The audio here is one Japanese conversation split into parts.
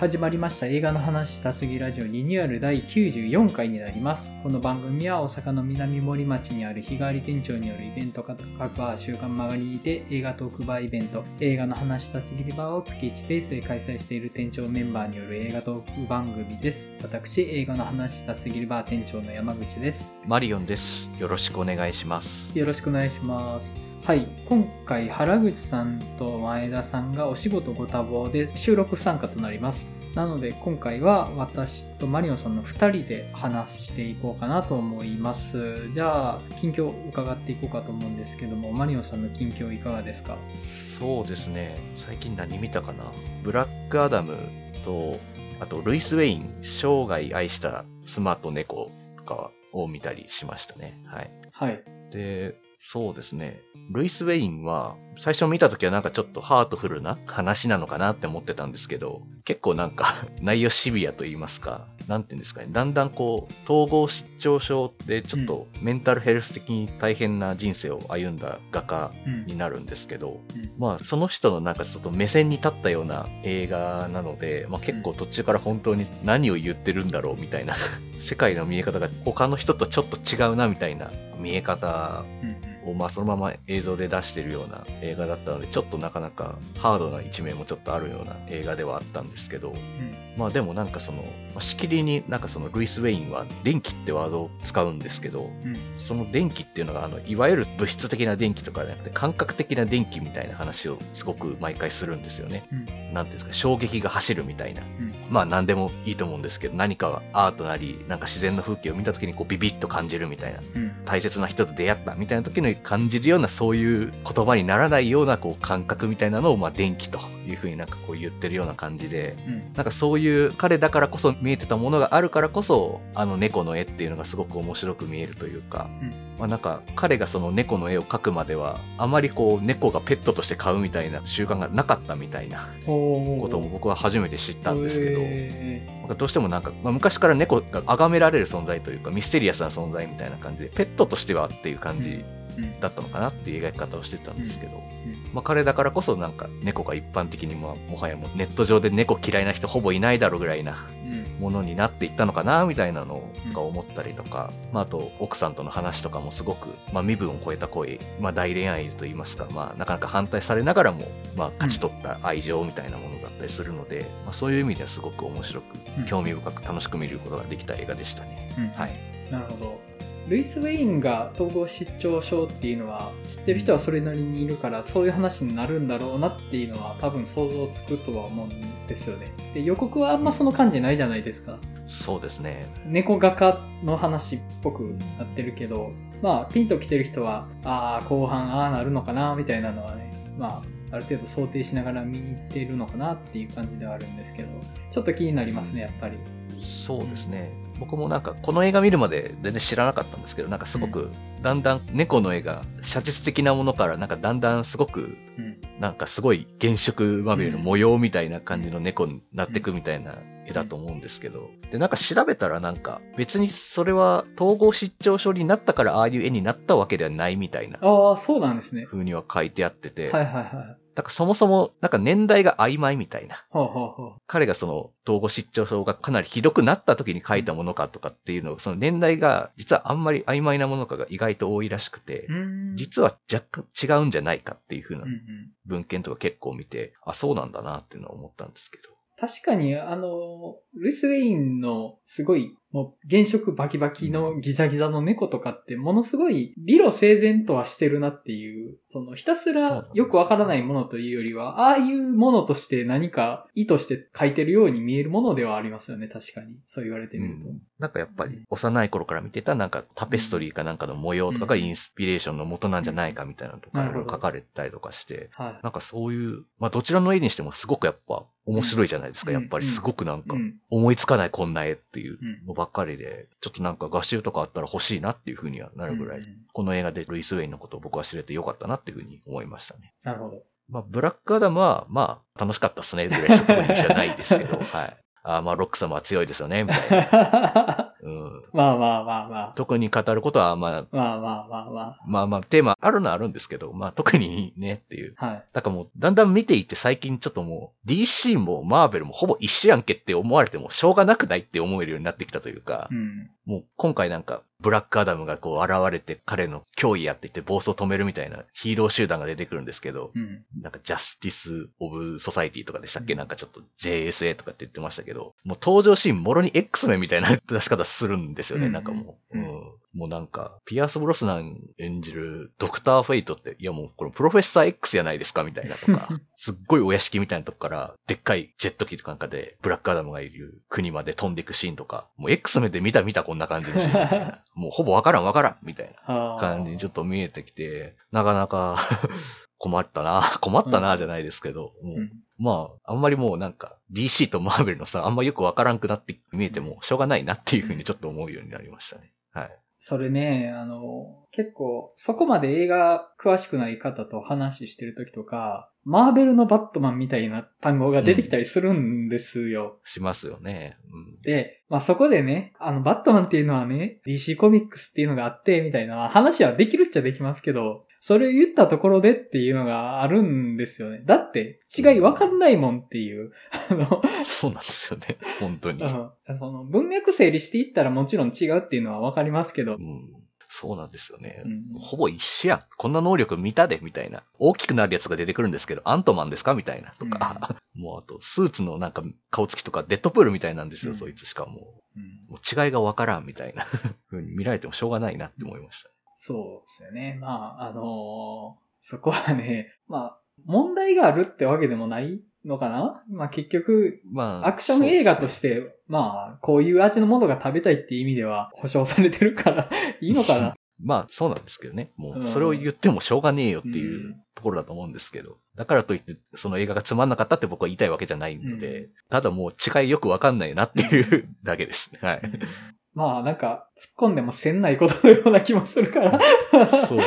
始まりました映画の話したすぎラジオリニューアル第94回になります。この番組は大阪の南森町にある日替わり店長によるイベント各バー週刊マガニーで映画トークバーイベント映画の話したすぎるバーを月1ペースで開催している店長メンバーによる映画トーク番組です。私、映画の話したすぎるバー店長の山口です。マリオンです。よろしくお願いします。よろしくお願いします。はい。今回、原口さんと前田さんがお仕事ご多忙で収録不参加となります。なので、今回は私とマリオンさんの2人で話していこうかなと思います。じゃあ、近況伺っていこうかと思うんですけども、マリオンさんの近況いかがですか？そうですね。最近何見たかな？ブラックアダムと、あと、ルイス・ウェイン、生涯愛した妻と猫とかを見たりしましたね。はい。はい。で、そうですね。ルイス・ウェインは、最初見た時はなんかちょっとハートフルな話なのかなって思ってたんですけど、結構なんか 内容シビアと言いますか、なんていうんですかね、だんだんこう、統合失調症でちょっとメンタルヘルス的に大変な人生を歩んだ画家うん。になるんですけど、うん。まあその人のなんかちょっと目線に立ったような映画なので、まあ結構途中から本当に何を言ってるんだろうみたいな、世界の見え方が他の人とちょっと違うなみたいな見え方うんをまあそのまま映像で出してるような映画だったので、ちょっとなかなかハードな一面もちょっとあるような映画ではあったんですけど、うん。まあでもなんかその、まあしきりになんかそのルイス・ウェインは電気ってワードを使うんですけど、うん。その電気っていうのがあのいわゆる物質的な電気とかじゃなくて感覚的な電気みたいな話をすごく毎回するんですよね。うん。なんていうんですか、衝撃が走るみたいな。うん。まあ何でもいいと思うんですけど、何かアートなり、なんか自然の風景を見た時にこうビビッと感じるみたいな。うん。大切な人と出会ったみたいな時に感じるようなそういう言葉にならないようなこう感覚みたいなのをまあ電気というふうになんかこう言ってるような感じでうん。なんかそういう彼だからこそ見えてたものがあるからこそあの猫の絵っていうのがすごく面白く見えるというか、うんまあ、なんか彼がその猫の絵を描くまではあまりこう猫がペットとして飼うみたいな習慣がなかったみたいなことも僕は初めて知ったんですけど、どうしてもなんか、まあ、昔から猫が崇められる存在というかミステリアスな存在みたいな感じでペットとしてはっていう感じーうん。だったのかなっていう描き方をしてたんですけど、うん。まあ、彼だからこそなんか猫が一般的にまあもはやもうネット上で猫嫌いな人ほぼいないだろうぐらいなうん。ものになっていったのかなみたいなのが思ったりとか、まあ、あと奥さんとの話とかもすごく、まあ、身分を超えた恋、まあ、大恋愛といいますか、まあ、なかなか反対されながらも、まあ、勝ち取った愛情みたいなものだったりするので、まあ、そういう意味ではすごく面白くうん。興味深く楽しく見ることができた映画でしたね。うん。はい。なるほど。ルイス・ウェインが統合失調症っていうのは知ってる人はそれなりにいるからそういう話になるんだろうなっていうのは多分想像つくとは思うんですよね。で予告はあんまその感じないじゃないですか。そうですね。猫画家の話っぽくなってるけど、まあピンと来てる人はああ後半ああなるのかなみたいなのはね、まあある程度想定しながら見てるのかなっていう感じではあるんですけど、ちょっと気になりますねやっぱり。そうですね。僕もなんかこの映画見るまで全然知らなかったんですけど、なんかすごくだんだん猫の絵が写実的なものからなんかだんだんすごくうん。なんかすごい原色まみれの模様みたいな感じの猫になってくみたいな絵だと思うんですけど。で、なんか調べたらなんか別にそれは統合失調症になったからああいう絵になったわけではないみたいなああ、そうなんですね。風には書いてあってて、はいはいはい。なんかそもそもなんか年代が曖昧みたいな。彼がその統合失調症がかなりひどくなった時に書いたものかとかっていうのを、その年代が実はあんまり曖昧なものかが意外と多いらしくて。実は若干違うんじゃないかっていう風なうんうん。文献とか結構見て、あ、そうなんだなっていうのは思ったんですけど。確かに、あの、ルイス・ウェインのすごい、もう原色バキバキのギザギザの猫とかって、ものすごい理路整然とはしてるなっていう、そのひたすらよくわからないものというよりは、ああいうものとして何か意図して描いてるように見えるものではありますよね、確かに。そう言われてみると。うんなんかやっぱり幼い頃から見てたなんかタペストリーかなんかの模様とかがインスピレーションの元なんじゃないかみたいなのとかなるほど書かれてたりとかして、はい。なんかそういう、まあどちらの絵にしてもすごくやっぱ面白いじゃないですか。うんやっぱりすごくなんかうん。思いつかないこんな絵っていううんのばっかりで、ちょっとなんか画集とかあったら欲しいなっていうふうにはなるぐらい、うんうんこの映画でルイス・ウェインのことを僕は知れてよかったなっていうふうに思いましたね。なるほど。まあ、ブラックアダムは、まあ、楽しかったっすね、ぐらいしかじゃないですけど、はい。あーまあ、ロック様は強いですよね、みたいな。うん。まあまあまあまあ。特に語ることは、まあ、まあまあまあままあまあ、テーマあるのはあるんですけど、まあ特にねっていう。あ。はい。だからもう、だんだん見ていって最近ちょっともう、DC もマーベルもほぼ一緒やんけって思われてもしょうがなくないって思えるようになってきたというか、うん。もう今回なんか、ブラックアダムがこう現れて彼の脅威やって言って暴走を止めるみたいなヒーロー集団が出てくるんですけど、うん。なんか Justice of Society とかでしたっけ、うんなんかちょっと JSA とかって言ってましたけど、もう登場シーンもろに X メンみたいな出し方するんですよね、うんなんかもう。ううんん。もうなんか、ピアース・ブロスナン演じるドクター・フェイトって、いやもうこれプロフェッサー X やないですかみたいなとか、すっごいお屋敷みたいなとこから、でっかいジェット機とかなんかで、ブラックアダムがいる国まで飛んでいくシーンとか、もう X メンで見た見たこんな感じのシーンみたいな。もうほぼわからんわからんみたいなはあ感じにちょっと見えてきて、なかなか 困ったな、困ったなじゃないですけど、もううんまあ、あんまりもうなんか DC とマーベルのさ、あんまよくわからんくなって見えてもしょうがないなっていうふうにちょっと思うようになりましたね。はい。それね、あの、結構、そこまで映画詳しくない方と話してる時とか、マーベルのバットマンみたいな単語が出てきたりするんですよ。しますよね。うん。で、まあそこでね、あの、バットマンっていうのはね、DC コミックスっていうのがあって、みたいな話はできるっちゃできますけど、それを言ったところでっていうのがあるんですよね。だって、違いわかんないもんっていう。あの、そうなんですよね。本当に。うんその文脈整理していったらもちろん違うっていうのはわかりますけどう、ん。そうなんですよね。うんほぼ一緒やん。こんな能力見たで、みたいな。大きくなるやつが出てくるんですけど、アントマンですか？みたいな。とか。もうあと、スーツのなんか顔つきとか、デッドプールみたいなんですよ、うんそいつしかもうんう。もう違いがわからん、みたいな。風に見られてもしょうがないなって思いました。そうですよね。まあ、あのーそこはね、まあ、問題があるってわけでもないのかな？まあ結局、まあ。アクション映画とて。して、まあ、こういう味のものが食べたいっていう意味では 保証されてるから いいのかな？まあ、そうなんですけどね。もう、うんそれを言ってもしょうがねえよっていううんところだと思うんですけど。だからといって、その映画がつまんなかったって僕は言いたいわけじゃないので、うんただもう違いよくわかんないなっていうだけですね。はい。まあなんか、突っ込んでもせんないことのような気もするから。そうそう。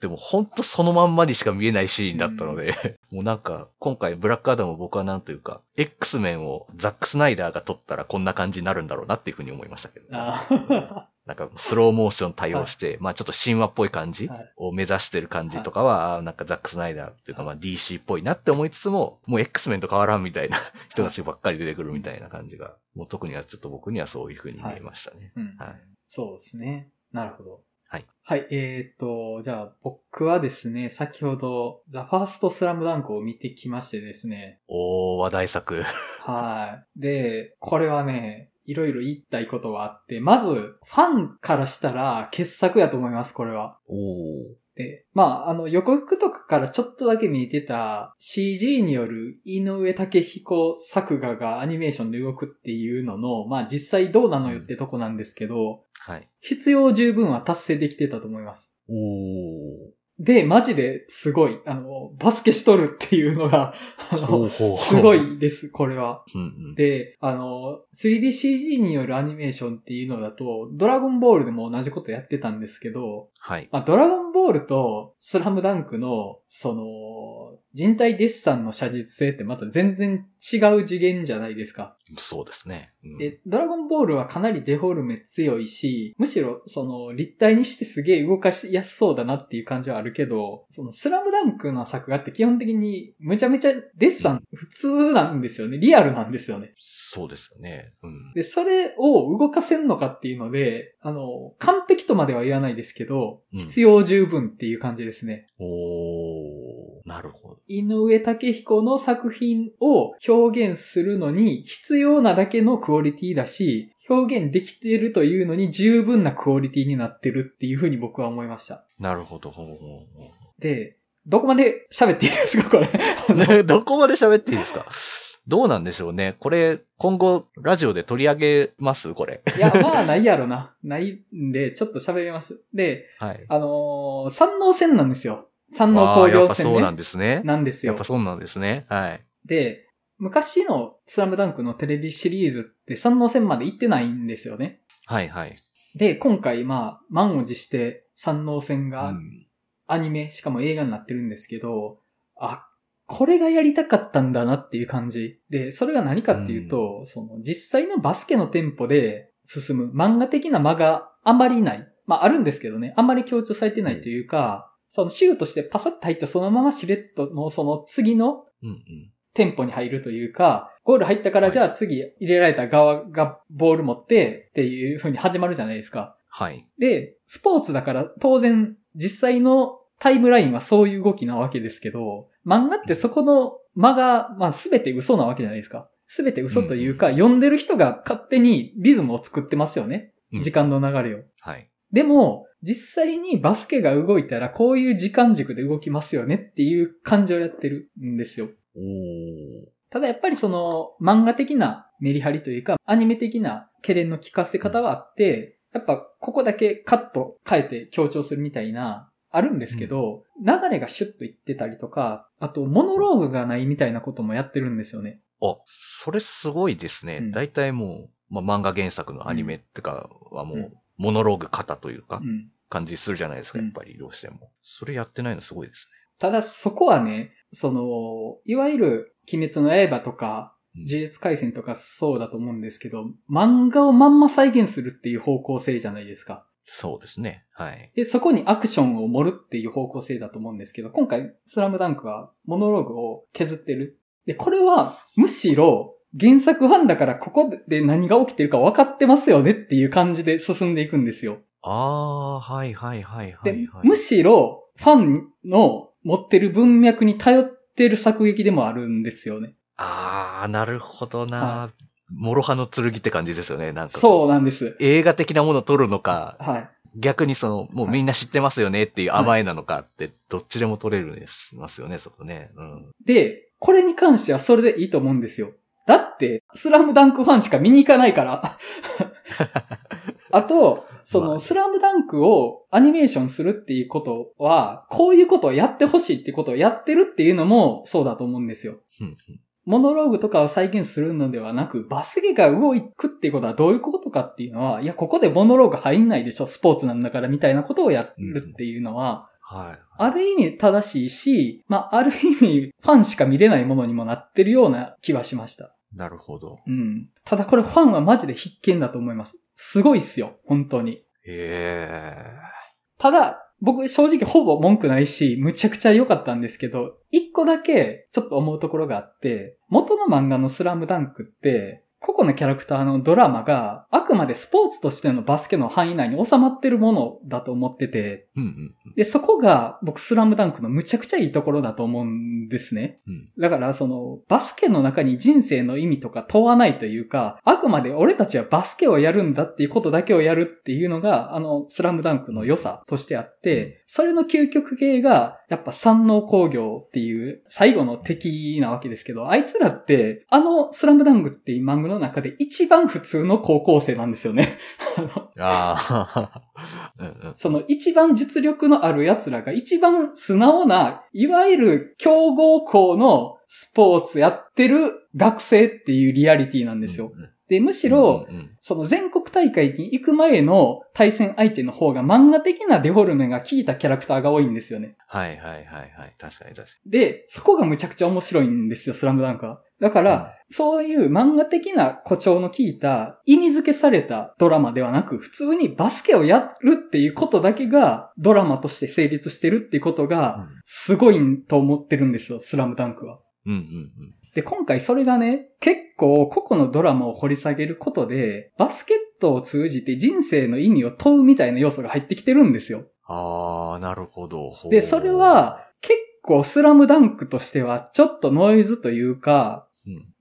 でも本当そのまんまにしか見えないシーンだったので、もうなんか、今回ブラックアダムを僕はなんというか、X メンをザック・スナイダーが撮ったらこんな感じになるんだろうなっていうふうに思いましたけど、あなんかスローモーション対応して、まあちょっと神話っぽい感じはい。を目指してる感じとかは、あーなんかザック・スナイダーっていうかまあ DC っぽいなって思いつつも、もう X メンと変わらんみたいな人たちばっかり出てくるみたいな感じが、もう特にはちょっと僕にはそういうふうに見えましたね。うんはい。そうですね。なるほど。はい。はい、えーっと、じゃあ僕はですね、先ほど、ザ・ファースト・スラムダンクを見てきましてですね。おー、話題作。はい。で、これはね、いろいろ言いたいことがあって、まず、ファンからしたら傑作やと思います、これは。おー。で、まあ、あの、予告とかからちょっとだけ見えてた CG による井上武彦作画がアニメーションで動くっていうのの、まあ実際どうなのよってとこなんですけど、はい。必要十分は達成できてたと思います。おー。で、マジですごい、あの、バスケしとるっていうのが、あの、ほうほうすご。いです、これは。うんうん。で、あの、3DCG によるアニメーションっていうのだと、ドラゴンボールでも同じことやってたんですけど、はい。まあ、ドラゴンボールとスラムダンクの、その、人体デッサンの写実性ってまた全然違う次元じゃないですか。そうですね。うんで、ドラゴンボールはかなりデフォルメ強いし、むしろ、その、立体にしてすげえ動かしやすそうだなっていう感じはあるけど、その、スラムダンクの作画って基本的に、むちゃめちゃデッサン普通なんですよね。リアルなんですよね。そうですよね。うん。で、それを動かせんのかっていうので、あの、完璧とまでは言わないですけど、うん必要十分っていう感じですね。おー。なるほど。井上武彦の作品を表現するのに必要なだけのクオリティだし、表現できているというのに十分なクオリティになってるっていうふうに僕は思いました。なるほど。ほうほうほで、どこまで喋っていいですかこれ？どこまで喋っていいですか？どうなんでしょうね。これ、今後、ラジオで取り上げます？これ。いや、まあ、ないやろな。ないんで、ちょっと喋ります。で、はい。あのー山王線なんですよ。山王あ工ーやっぱそう。なんですね。なんですよやっぱ。そうなんですね。はい。で、昔のスラムダンクのテレビシリーズって山王線まで行ってないんですよね。はいはい。で、今回、まあ、満を持して山王線うがんアニメ、しかも映画になってるんですけど、あ、これがやりたかったんだなっていう感じ。で、それが何かっていうと、その実際のバスケのテンポで、進む漫画的な間があんまりない。まああるんですけどね、あんまり強調されてないというか、そのシューとしてパサッと入ったそのまましれっとのその次のうんうん。テンポに入るというか、ゴール入ったからじゃあ次入れられた側がボール持ってっていう風に始まるじゃないですか。はい。で、スポーツだから当然実際のタイムラインはそういう動きなわけですけど、漫画ってそこの間が、まあ全て嘘なわけじゃないですか。全て嘘というか、読んでる人が勝手にリズムを作ってますよね。うん時間の流れを。はい。でも、実際にバスケが動いたらこういう時間軸で動きますよねっていう感じをやってるんですよ。ただやっぱりその漫画的なメリハリというか、アニメ的な懸念の聞かせ方はあって、やっぱここだけカット変えて強調するみたいな、あるんですけど、流れがシュッといってたりとか、あとモノローグがないみたいなこともやってるんですよね。あ、それすごいですね。うん大体もう、まあ、漫画原作のアニメってかはもう、うんモノローグ型というかう、ん。感じするじゃないですか、うんやっぱりどうしても。それやってないのすごいですただそこはね、その、いわゆる鬼滅の刃とか、うん呪術回戦とかそうだと思うんですけど、漫画をまんま再現するっていう方向性じゃないですか。ね。そうですね。はい。で、そこにアクションを盛るっていう方向性だと思うんですけど、今回、スラムダンクはモノローグを削ってる。で、これは、むしろ、原作ファンだからここで何が起きてるか分かってますよねっていう感じで進んでいくんですよ。あー、はいはいはいはで、い、はい。むしろ、ファンの持ってる文脈に頼ってる作劇でもあるんですよね。あー、なるほどな、は諸刃の剣って感じですよね。なんか。そうなんです。映画的なものを撮るのか、はい。逆にその、もうみんな知ってますよねっていう甘えなのかって、どっちでも撮れるんですますよね、そこね。うん。で、これに関してはそれでいいと思うんですよ。だって、スラムダンクファンしか見に行かないから。あと、その、まあスラムダンクをアニメーションするっていうことは、こういうことをやってほしいってことをやってるっていうのもそうだと思うんですよ。モノローグとかを再現するのではなく、バスケが動くっていうことはどういうことかっていうのは、いや、ここでモノローグ入んないでしょ、スポーツなんだからみたいなことをやるっていうのは、はい。ある意味正しいし、まあ、ある意味ファンしか見れないものにもなってるような気はしました。なるほど。うん。ただこれファンはマジで必見だと思います。すごいっすよ、本当に。へただ、僕正直ほぼ文句ないし、むちゃくちゃ良かったんですけど、一個だけちょっと思うところがあって、元の漫画のスラムダンクって、個々のキャラクターのドラマがあくまでスポーツとしてのバスケの範囲内に収まってるものだと思ってて、ー。うんうんで、そこが僕スラムダンクのむちゃくちゃいいところだと思うんですね。だから、その、バスケの中に人生の意味とか問わないというか、あくまで俺たちはバスケをやるんだっていうことだけをやるっていうのが、あの、スラムダンクの良さとしてあって、それの究極系が、やっぱ山王工業っていう最後の敵なわけですけど、あいつらって、あのスラムダンクっていう漫画の中で一番普通の高校生なんですよね。あのあ。その一番実力のある奴らが一番素直な、いわゆる強豪校のスポーツやってる学生っていうリアリティなんですよ。うんうん。で、むしろ、うんうんその全国大会に行く前の対戦相手の方が漫画的なデフォルメが効いたキャラクターが多いんですよね。はいはいはいはい。確かに確かで、そこがむちゃくちゃ面白いんですよ、スラムダンクは。だから、そういう漫画的な誇張の効いた、意味付けされたドラマではなく、普通にバスケをやるっていうことだけが、ドラマとして成立してるっていうことに。が、すごいと思ってるんですよ、スラムダンクは。うんうんうん。で、今回それがね、結構個々のドラマを掘り下げることで、バスケットを通じて人生の意味を問うみたいな要素が入ってきてるんですよ。ああ、なるほど。ほうで、それ、は結構スラムダンクとしてはちょっとノイズというか、うん。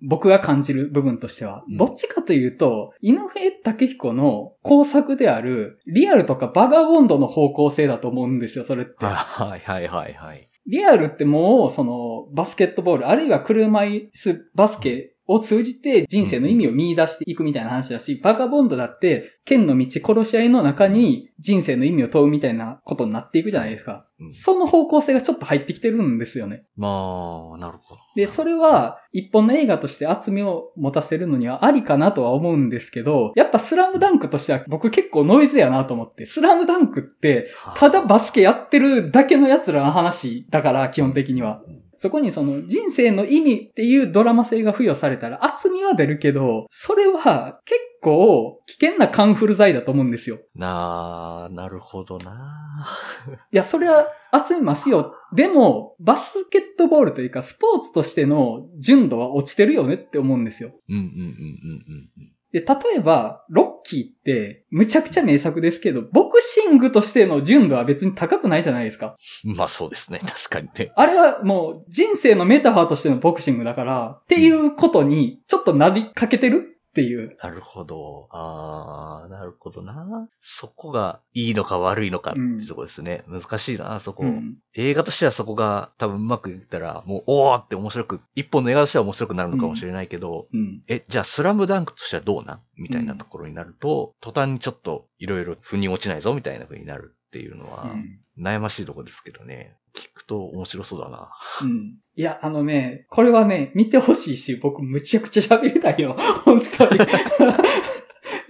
僕が感じる部分としては、うんどっちかというと、井上武彦の工作である、リアルとかバガボンドの方向性だと思うんですよ、それって。はいはいはいはい。リアルってもう、その、バスケットボール、あるいは車椅子バスケを通じて人生の意味を見出していくみたいな話だし、バカボンドだって、剣の道殺し合いの中に人生の意味を問うみたいなことになっていくじゃないですか。うんその方向性がちょっと入ってきてるんですよね。まあ、なるほど。で、それは一本の映画として厚みを持たせるのにはありかなとは思うんですけど、やっぱスラムダンクとしては僕結構ノイズやなと思って、スラムダンクってただバスケやってるだけの奴らの話だから、基本的には。そこにその人生の意味っていうドラマ性が付与されたら厚みは出るけど、それは結構危険なカンフル剤だと思うんですよ。なー、なるほどな いや、それは集めますよ。でも、バスケットボールというか、スポーツとしての純度は落ちてるよねって思うんですよ。うんうんうんうんうんで、例えば、ロッキーって、むちゃくちゃ名作ですけど、ボクシングとしての純度は別に高くないじゃないですか。うん。まあそうですね。確かにね。あれはもう人生のメタファーとしてのボクシングだから、っていうことにちょっとなりかけてるっていう。なるほど。あー、なるほどな。そこがいいのか悪いのかっていうところですね。難しいな、そこ。うん。映画としてはそこが多分うまくいったら、もう、おーって面白く、一本の映画としては面白くなるのかもしれないけど、うん。え、じゃあスラムダンクとしてはどうなんみたいなところになると、途端にちょっといろいろ腑に落ちないぞみたいな風になるっていうのは、うん悩ましいところですけどね。聞くと面白そうだな。うん。いや、あのね、これはね、見てほしいし、僕むちゃくちゃ喋りたいよ。本当に。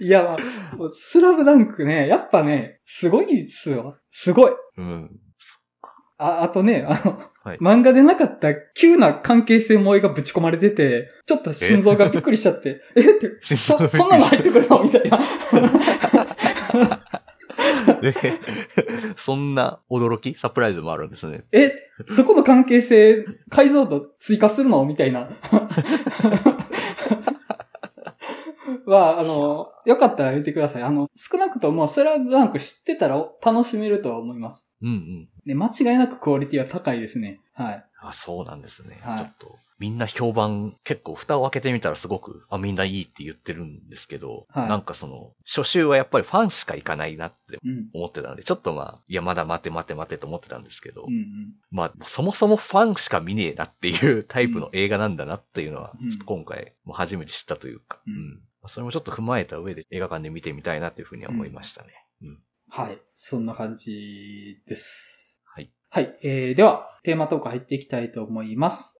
いや、スラムダンクね、やっぱね、すごいですよ。すごい。うん。あ、あとね、あの、はい漫画でなかった急な関係性萌えがぶち込まれてて、ちょっと心臓がびっくりしちゃって、え？って、そ、そんなの入ってくるの？みたいな。で、そんな驚きサプライズもあるんですね。え、そこの関係性、解像度追加するの？みたいな。は、あの、よかったら見てください。あの、少なくともスラムダンク知ってたら楽しめるとは思います。うんうん。で、間違いなくクオリティは高いですね。はい。あ、そうなんですね。はいちょっと、みんな評判、結構蓋を開けてみたらすごく、あ、みんないいって言ってるんですけど、はいなんかその、初週はやっぱりファンしか行かないなってうん。思ってたので、ちょっとまあ、いや、まだ待て待て待てと思ってたんですけど、うんうん。まあ、そもそもファンしか見ねえなっていうタイプの映画なんだなっていうのは、うんちょっと今回、もう初めて知ったというか、うんうんそれもちょっと踏まえた上で映画館で見てみたいなというふうには思いましたね。うん。はい。そんな感じです。はい。えー、では、テーマトーク入っていきたいと思います。